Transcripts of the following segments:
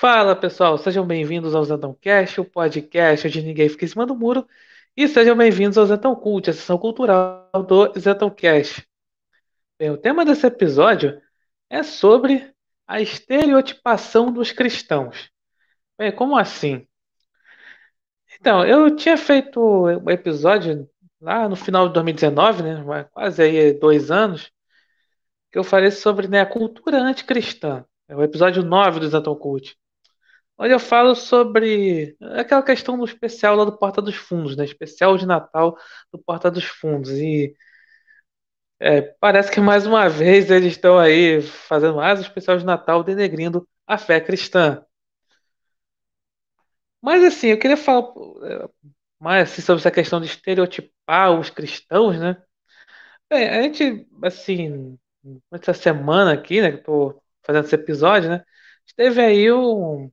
Fala pessoal, sejam bem-vindos ao Zentão Cast, o podcast onde ninguém fica em cima do muro, e sejam bem-vindos ao Zentão Cult, a sessão cultural do Zentão Cast. Bem, o tema desse episódio é sobre a estereotipação dos cristãos. Bem, como assim? Então, eu tinha feito um episódio lá no final de 2019, né, quase aí dois anos, que eu falei sobre né, a cultura anticristã. É o episódio 9 do Zentão Cult. Onde eu falo sobre aquela questão do especial lá do Porta dos Fundos, né? Especial de Natal do Porta dos Fundos. E é, parece que mais uma vez eles estão aí fazendo mais um especial de Natal denegrindo a fé cristã. Mas assim, eu queria falar é, mais assim, sobre essa questão de estereotipar os cristãos, né? Bem, a gente, assim, essa semana aqui, né, que eu tô fazendo esse episódio, né? Teve aí um,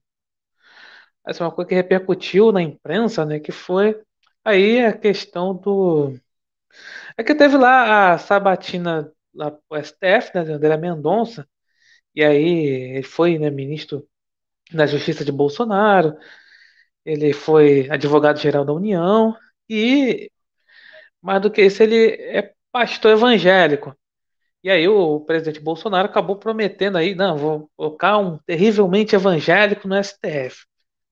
é uma coisa que repercutiu na imprensa, né? Que foi aí a questão do. É que teve lá a sabatina lá pro STF, né? André Mendonça, e aí ele foi, né, ministro da Justiça de Bolsonaro, ele foi advogado-geral da União, e mais do que isso, ele é pastor evangélico. E aí o presidente Bolsonaro acabou prometendo aí, não, vou colocar um terrivelmente evangélico no STF.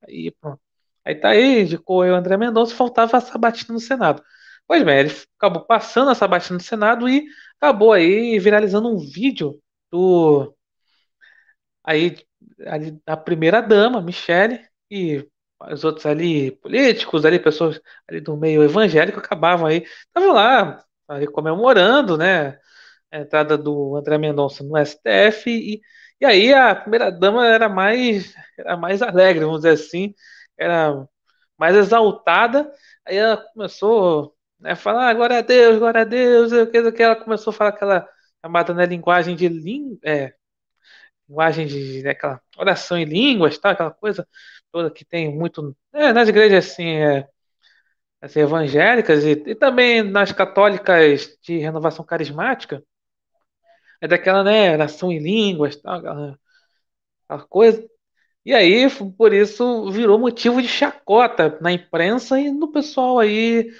Aí, pronto. Aí tá aí, indicou o André Mendonça, faltava a sabatina no Senado. Pois bem, ele acabou passando a sabatina no Senado e acabou aí viralizando um vídeo do aí ali, da primeira dama, Michele, e os outros ali políticos, ali pessoas ali do meio evangélico acabavam aí, estavam lá ali comemorando, né, a entrada do André Mendonça no STF e e aí a primeira dama era mais, era mais alegre, vamos dizer assim, era mais exaltada. Aí ela começou né, a falar, ah, glória a Deus, glória a Deus, eu que, que ela começou a falar aquela chamada né, linguagem de língua, é, linguagem de né, aquela oração em línguas, tá? aquela coisa toda que tem muito é, nas igrejas assim, é, assim evangélicas e, e também nas católicas de renovação carismática é daquela, né, nação em línguas, tal, aquela, aquela coisa. E aí, por isso, virou motivo de chacota na imprensa e no pessoal aí,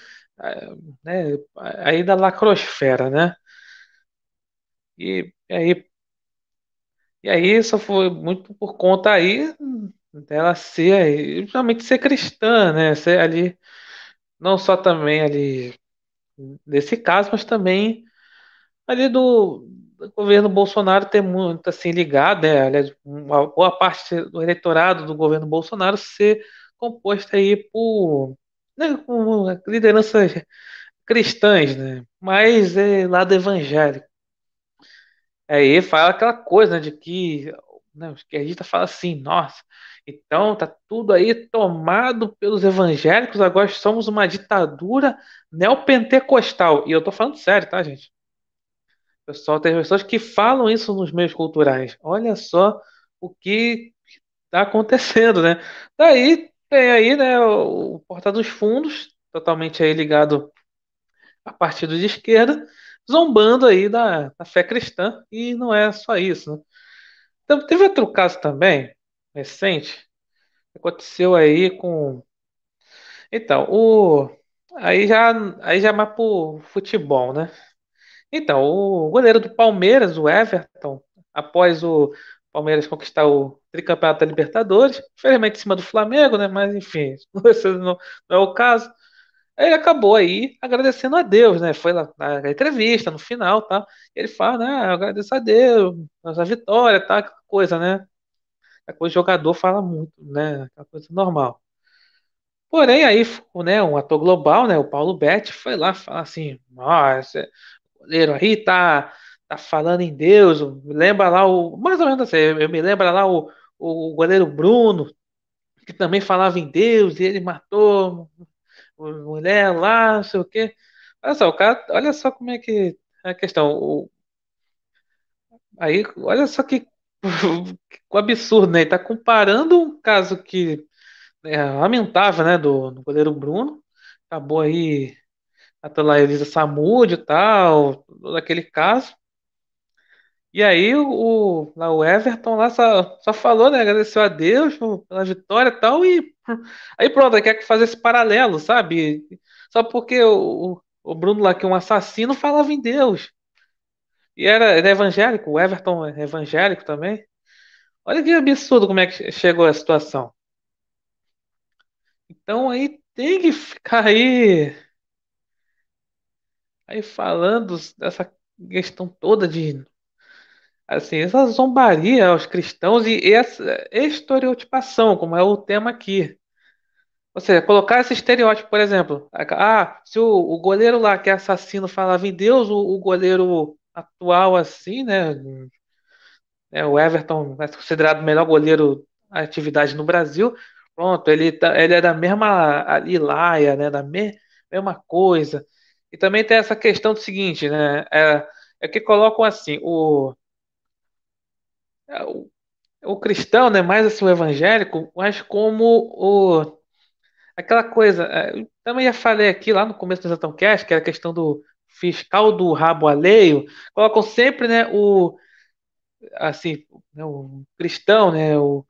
é, né, aí da lacrosfera, né? E, e aí, e aí isso foi muito por conta aí dela ser, justamente ser cristã, né? Ser ali, não só também ali desse caso, mas também ali do, o governo Bolsonaro ter muito assim ligado, né? Aliás, uma boa parte do eleitorado do governo Bolsonaro ser composta aí por né, lideranças cristãs, né? Mas é lado evangélico. Aí fala aquela coisa né, de que né, os esquerdistas falam assim, nossa, então tá tudo aí tomado pelos evangélicos, agora somos uma ditadura neopentecostal. E eu tô falando sério, tá, gente? Pessoal, tem pessoas que falam isso nos meios culturais. Olha só o que está acontecendo, né? Daí tem aí, né, o, Porta dos Fundos, totalmente aí ligado a partido de esquerda, zombando aí da, da fé cristã, e não é só isso, né? Então, teve outro caso também, recente, que aconteceu aí com. Então, o. Aí já, aí já é mais pro futebol, né? Então, o goleiro do Palmeiras, o Everton, após o Palmeiras conquistar o tricampeonato da Libertadores, infelizmente em cima do Flamengo, né? Mas enfim, esse não, não é o caso. Ele acabou aí agradecendo a Deus, né? Foi lá na entrevista, no final, tá? Ele fala, né? Ah, agradeço a Deus, nossa vitória, tá? Aquela coisa, né? A coisa jogador fala muito, né? Aquela coisa normal. Porém, aí, né, um ator global, né, o Paulo Betti, foi lá falar assim, nossa, goleiro aí tá, tá falando em Deus. Lembra lá o. Mais ou menos assim, eu me lembro lá o, o goleiro Bruno, que também falava em Deus, e ele matou mulher lá, não sei o quê. Olha só, o cara, olha só como é que é a questão. O, aí, olha só que, que absurdo, né? Ele tá comparando um caso que é lamentável, né? Do, do goleiro Bruno. Acabou aí a lá Elisa Samúdio e tal, todo aquele caso. E aí o, lá, o Everton lá só, só falou, né? Agradeceu a Deus pela vitória e tal, e aí pronto, aí quer fazer esse paralelo, sabe? Só porque o, o Bruno lá, que é um assassino, falava em Deus. E era, era evangélico, o Everton é evangélico também. Olha que absurdo como é que chegou a situação. Então aí tem que ficar aí, aí falando dessa questão toda de assim, essa zombaria aos cristãos e essa estereotipação, como é o tema aqui. Ou seja, colocar esse estereótipo, por exemplo, ah, se o, o goleiro lá que é assassino falava em Deus, o, o goleiro atual assim, né, é, o Everton é considerado o melhor goleiro atividade no Brasil. Pronto, ele, tá, ele é da mesma ilaia, né? Da me, mesma coisa. E também tem essa questão do seguinte, né? É, é que colocam assim, o, é, o, o cristão, né? Mais assim, o evangélico, mas como o, aquela coisa. É, também já falei aqui lá no começo do Zatão Cast, que era a questão do fiscal do rabo alheio, colocam sempre, né? O assim, né, o cristão, né, o,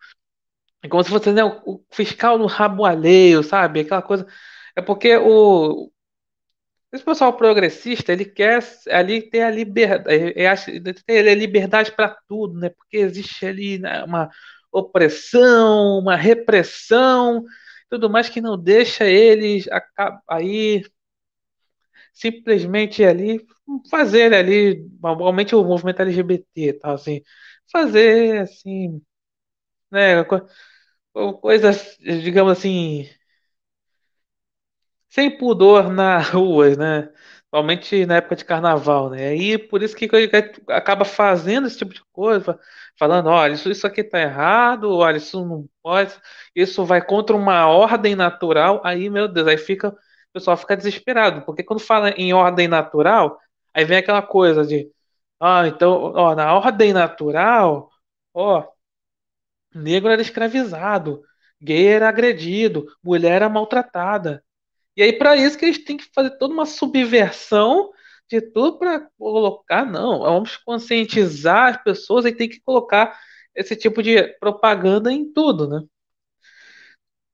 é como se fosse né, o, fiscal no rabo alheio, sabe? Aquela coisa. É porque o esse pessoal progressista, ele quer ali ter a liberdade, ele a liberdade para tudo, né? Porque existe ali né, uma opressão, uma repressão, tudo mais que não deixa eles aí simplesmente ali fazer ali, normalmente o movimento LGBT, tal, assim, fazer assim, né, coisas, digamos assim, sem pudor na rua, né? Principalmente na época de carnaval, né? E por isso que acaba fazendo esse tipo de coisa, falando, olha, isso, isso aqui tá errado, olha, isso não pode, isso vai contra uma ordem natural, aí, meu Deus, aí fica, o pessoal fica desesperado, porque quando fala em ordem natural, aí vem aquela coisa de, ah, então, ó, na ordem natural, ó, negro era escravizado, gay era agredido, mulher era maltratada. E aí, para isso, que eles têm que fazer toda uma subversão de tudo para colocar, não, vamos conscientizar as pessoas e tem que colocar esse tipo de propaganda em tudo, né?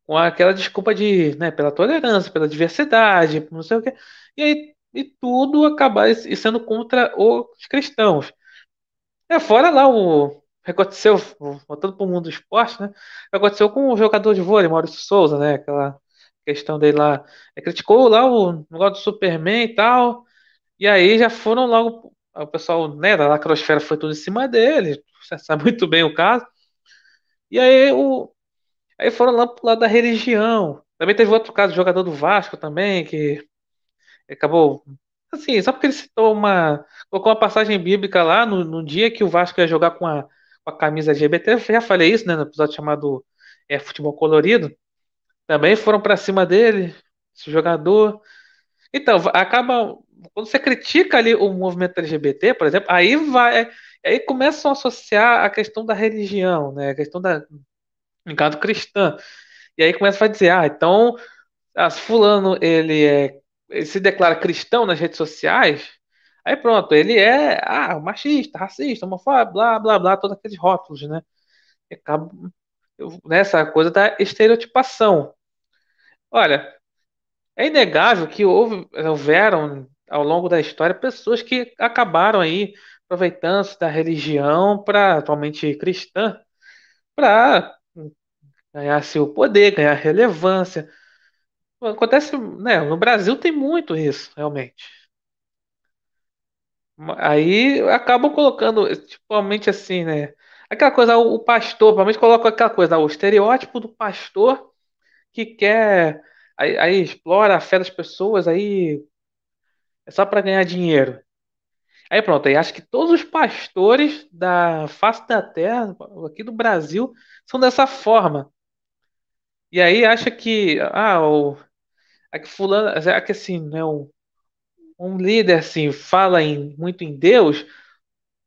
Com aquela desculpa de, né, pela tolerância, pela diversidade, não sei o quê. E aí, e tudo acabar sendo contra os cristãos. É, fora lá o aconteceu, voltando para o mundo do esporte, né? Aconteceu com o jogador de vôlei, Maurício Souza, né? Aquela questão dele lá. Ele criticou lá o negócio do Superman e tal. E aí já foram logo. O pessoal, né, da lacrosfera foi tudo em cima dele. Você sabe muito bem o caso. E aí o. Aí foram lá pro lado da religião. Também teve outro caso, jogador do Vasco também, que acabou. Assim, só porque ele citou uma. Colocou uma passagem bíblica lá no, no dia que o Vasco ia jogar com a, com a camisa LGBT. Eu já falei isso, né, no episódio chamado é, Futebol Colorido. Também foram para cima dele, esse jogador. Então, acaba. Quando você critica ali o movimento LGBT, por exemplo, aí vai. Aí começam a associar a questão da religião, né? A questão da. Caso cristã. E aí começa a dizer, ah, então, fulano ele é ele se declara cristão nas redes sociais, aí pronto, ele é ah, machista, racista, homofóbico, blá, blá, blá, todos aqueles rótulos, né? Acaba nessa coisa da estereotipação. Olha, é inegável que houve, houveram ao longo da história pessoas que acabaram aí aproveitando-se da religião para atualmente cristã para ganhar seu poder, ganhar relevância. Acontece, né? No Brasil tem muito isso, realmente. Aí acabam colocando, principalmente assim, né? Aquela coisa, o pastor, provavelmente coloca aquela coisa, o estereótipo do pastor que quer, aí, aí explora a fé das pessoas, aí é só para ganhar dinheiro. Aí pronto, aí acho que todos os pastores da face da terra, aqui do Brasil, são dessa forma. E aí acha que, ah, o, é que fulano, é que assim, né, um, um líder assim fala em, muito em Deus,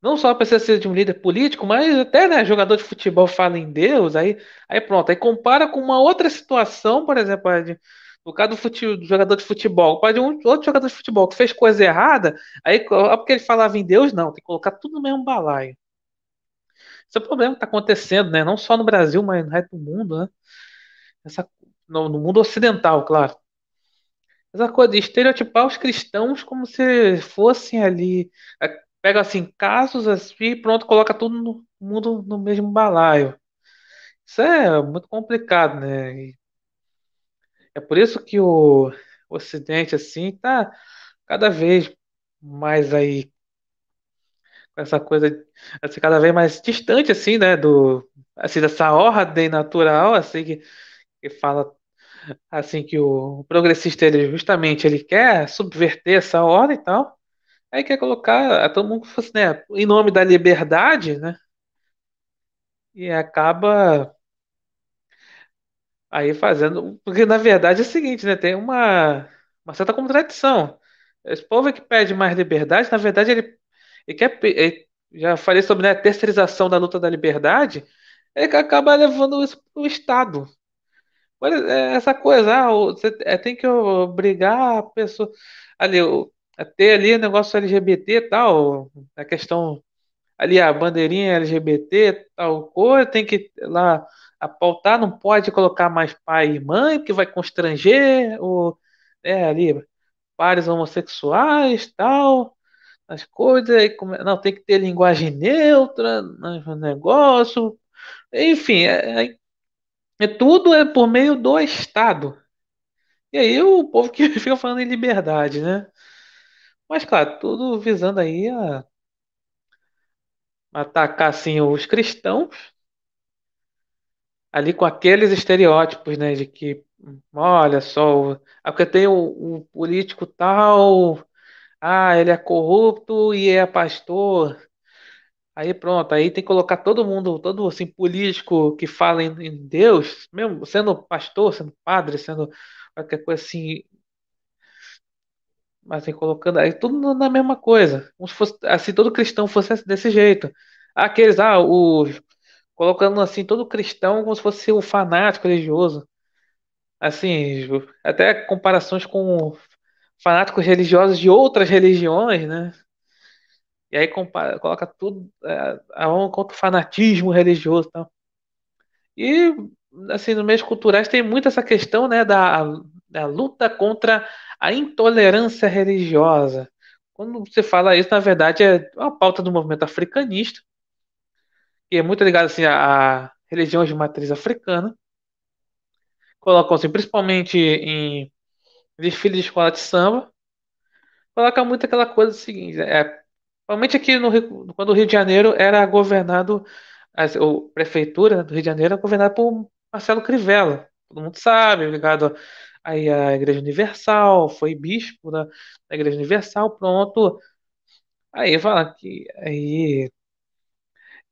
não só precisa ser de um líder político, mas até né, jogador de futebol fala em Deus, aí, aí pronto, aí compara com uma outra situação, por exemplo, de, No caso do, fute, do jogador de futebol, pode um outro jogador de futebol que fez coisa errada, aí porque ele falava em Deus, não, tem que colocar tudo no mesmo balaio. Esse é o problema que está acontecendo, né? Não só no Brasil, mas no resto do mundo, né? Essa, no, no mundo ocidental, claro. Essa coisa de estereotipar os cristãos como se fossem ali. Pega assim, casos assim e pronto, coloca tudo no mundo no mesmo balaio. Isso é muito complicado, né? E é por isso que o Ocidente, assim, tá cada vez mais aí com essa coisa, assim, cada vez mais distante, assim, né, do, assim, dessa ordem natural, assim, que, que fala, assim, que o progressista, ele justamente, ele quer subverter essa ordem e tal, aí quer colocar a todo mundo, né, em nome da liberdade, né, e acaba Aí fazendo. Porque na verdade é o seguinte, né? Tem uma, uma certa contradição. Esse povo é que pede mais liberdade, na verdade, ele, ele quer. Ele, já falei sobre né, a terceirização da luta da liberdade, ele que acaba levando isso para o Estado. É essa coisa, ah, você é, tem que obrigar a pessoa ali, a ter ali negócio LGBT tal, a questão ali, a bandeirinha LGBT, tal coisa, tem que lá a pautar, não pode colocar mais pai e mãe, porque vai constranger o, é, ali, pares homossexuais, tal, as coisas, não, tem que ter linguagem neutra no negócio, enfim, é, é, é tudo é por meio do Estado. E aí o povo que fica falando em liberdade, né? Mas claro, tudo visando aí a atacar assim os cristãos ali com aqueles estereótipos, né, de que, olha só, é porque tem o, político tal, ah, ele é corrupto e é pastor. Aí pronto, aí tem que colocar todo mundo, todo assim político que fala em, em Deus, mesmo sendo pastor, sendo padre, sendo qualquer coisa assim, mas assim, colocando aí tudo na mesma coisa, como se fosse assim todo cristão fosse desse jeito. Aqueles, ah, os colocando assim todo cristão como se fosse um fanático religioso. Assim, até comparações com fanáticos religiosos de outras religiões, né? E aí compara, coloca tudo é, a um contra o fanatismo religioso, tal. E assim, nos meios culturais tem muito essa questão, né, da, da luta contra a intolerância religiosa. Quando você fala isso, na verdade é uma pauta do movimento africanista que é muito ligado assim a, religiões de matriz africana. Colocam assim, principalmente em desfile de escola de samba. Coloca muito aquela coisa seguinte, é, principalmente aqui no quando o Rio de Janeiro era governado, a, prefeitura do Rio de Janeiro era governada por Marcelo Crivella. Todo mundo sabe, ligado aí à Igreja Universal, foi bispo da, da Igreja Universal, pronto. Aí fala que aí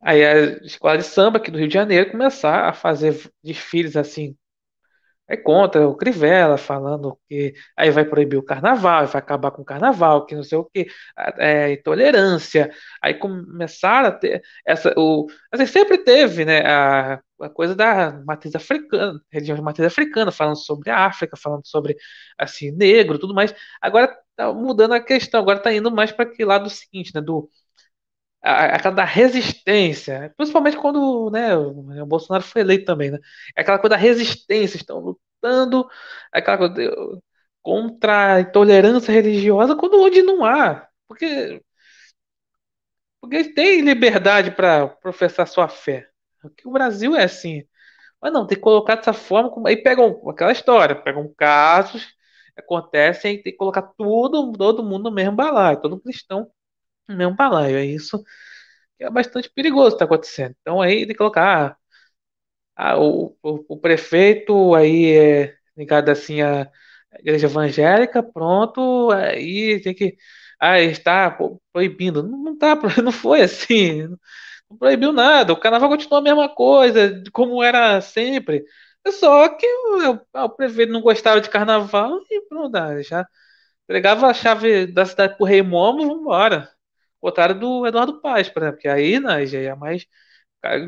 Aí a escola de samba aqui do Rio de Janeiro começar a fazer desfiles assim, é contra o Crivella, falando que aí vai proibir o carnaval, vai acabar com o carnaval, que não sei o que, é, intolerância. Aí começaram a ter essa, o, assim, sempre teve, né, a, a coisa da matriz africana, religião de matriz africana, falando sobre a África, falando sobre assim negro, tudo mais. Agora tá mudando a questão, agora tá indo mais para aquele lado seguinte, né, do aquela da resistência, principalmente quando né, o Bolsonaro foi eleito também, né? É aquela coisa da resistência, estão lutando aquela coisa contra a intolerância religiosa, quando onde não há. Porque, porque tem liberdade para professar sua fé. Aqui o Brasil é assim. Mas não, tem que colocar dessa forma. Como, aí pegam aquela história, pegam casos, acontecem, tem que colocar tudo, todo mundo no mesmo balaio, todo cristão mesmo balaio. É isso que é bastante perigoso está acontecendo. Então aí que colocar ah, o, o, o, prefeito aí é ligado assim à igreja evangélica, pronto, aí tem que ah, está proibindo. Não, tá, não foi assim. Não proibiu nada. O carnaval continua a mesma coisa, como era sempre. Só que o, o prefeito não gostava de carnaval e pronto, ah, já entregava a chave da cidade pro rei Momo, vamos botaram do Eduardo Paz, por exemplo, que aí né, já é mais.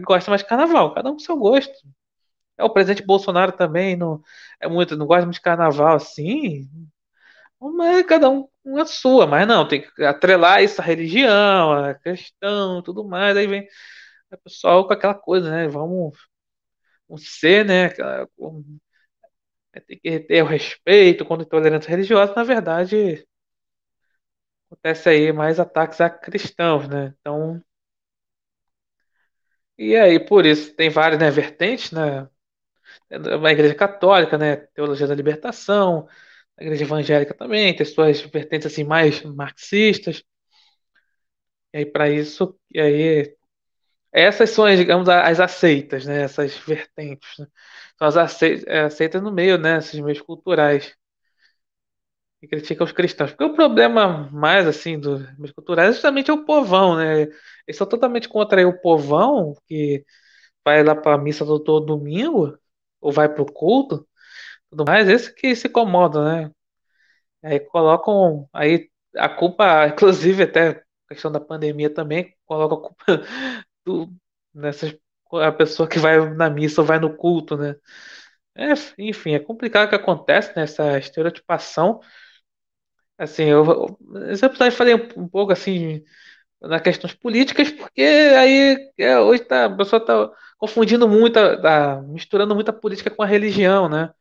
Gosta mais de carnaval, cada um com seu gosto. É o presidente Bolsonaro também não é muito, não gosta muito de carnaval assim. Mas cada um com a sua, mas não, tem que atrelar isso à religião, à questão, tudo mais. Aí vem o pessoal com aquela coisa, né? Vamos, vamos ser, né? aquela- Tem que ter o respeito contra a intolerância religiosa. Na verdade, acontece aí mais ataques a cristãos, né? Então, e aí por isso tem várias, né, vertentes, né? A igreja católica, né? Teologia da libertação, a igreja evangélica também tem suas vertentes assim mais marxistas. E aí para isso, e aí essas são, digamos, as aceitas, né? Essas vertentes, né? São as aceitas, aceitas no meio, né? Esses meios culturais que criticam os cristãos. Porque o problema mais, assim, dos culturais é justamente o povão, né? Eles são totalmente contra o povão, que vai lá para a missa todo, todo domingo, ou vai para o culto, tudo mais, esse que se incomoda, né? Aí colocam aí a culpa, inclusive até a questão da pandemia também, coloca a culpa do, nessas, a pessoa que vai na missa ou vai no culto, né? É, enfim, é complicado o que acontece nessa estereotipação. Assim, eu, esse episódio falei um, pouco assim nas questões políticas, porque aí é, hoje tá, a pessoa está confundindo muito, tá, misturando muita política com a religião, né?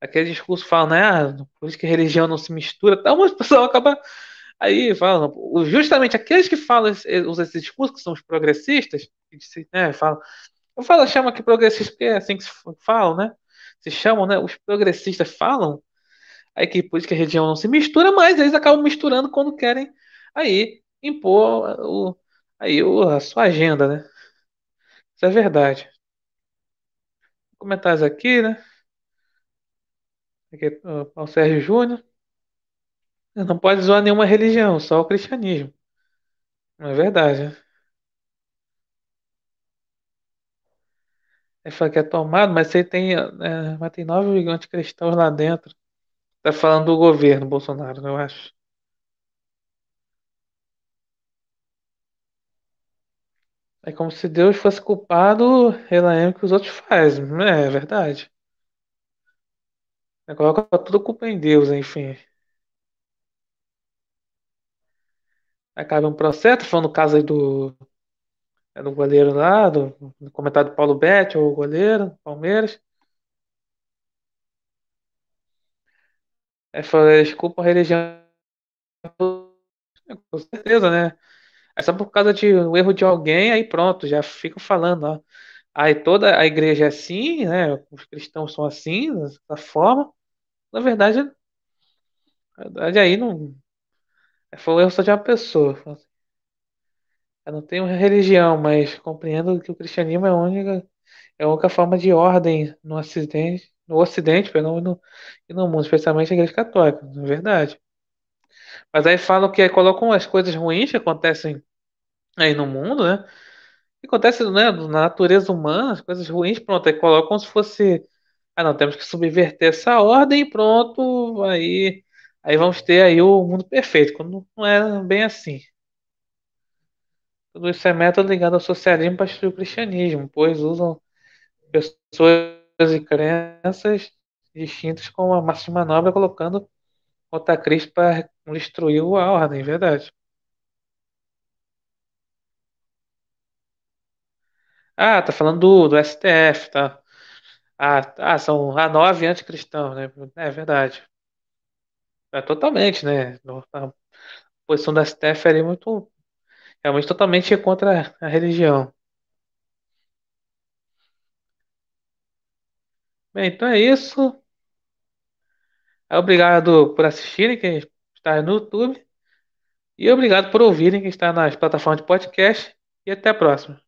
Aquele discurso fala, né? Ah, política e religião não se mistura, tá, mas o pessoal acaba aí falando, justamente aqueles que falam, usam esse discurso, que são os progressistas, que né, falam, eu falo, chama aqui progressista porque é assim que se falam, né? Se chamam, né? Os progressistas falam aí que política e religião não se mistura, mas eles acabam misturando quando querem aí impor o, aí o, a sua agenda, né? Isso é verdade. Comentários aqui, né? Aqui, ó, o Sérgio Júnior. Não pode zoar nenhuma religião, só o cristianismo. Não é verdade, né? Ele fala que é tomado, mas tem, é, mas tem nove anticristãos lá dentro. Tá falando do governo Bolsonaro, eu acho. É como se Deus fosse culpado pela que os outros fazem. É, é verdade. É, Coloca tudo culpa em Deus, enfim. Acaba um processo, falando no caso aí do, é do goleiro lá, do, do comentário do Paulo Betti, o goleiro, Palmeiras. É, fala, eles culpam a religião, com certeza, né? É só por causa de um erro de alguém, aí pronto, já fica falando, ó. Aí toda a igreja é assim, né? Os cristãos são assim, dessa forma. Na verdade, na verdade aí não. Foi um erro só de uma pessoa. Eu não tenho religião, mas compreendo que o cristianismo é a única, é a única forma de ordem no Ocidente, no Ocidente, e no, no mundo, especialmente a Igreja Católica, na verdade. Mas aí falam que aí colocam as coisas ruins que acontecem aí no mundo, né? Que acontece, né, na natureza humana, as coisas ruins, pronto, aí colocam se fosse, ah, não, temos que subverter essa ordem e pronto, aí, aí vamos ter aí o mundo perfeito, quando não é bem assim. Tudo isso é método ligado ao socialismo para destruir o cristianismo, pois usam pessoas e crenças distintas como uma massa de manobra, colocando contra Cristo para destruir a ordem, verdade. Ah, tá falando do, do STF, tá? Ah, ah, são a nove anticristãos, né? É verdade. É totalmente, né? A posição do STF ali é muito, realmente totalmente contra a religião. Bem, então é isso. Obrigado por assistirem, quem está no YouTube. E obrigado por ouvirem, quem está nas plataformas de podcast. E até a próxima.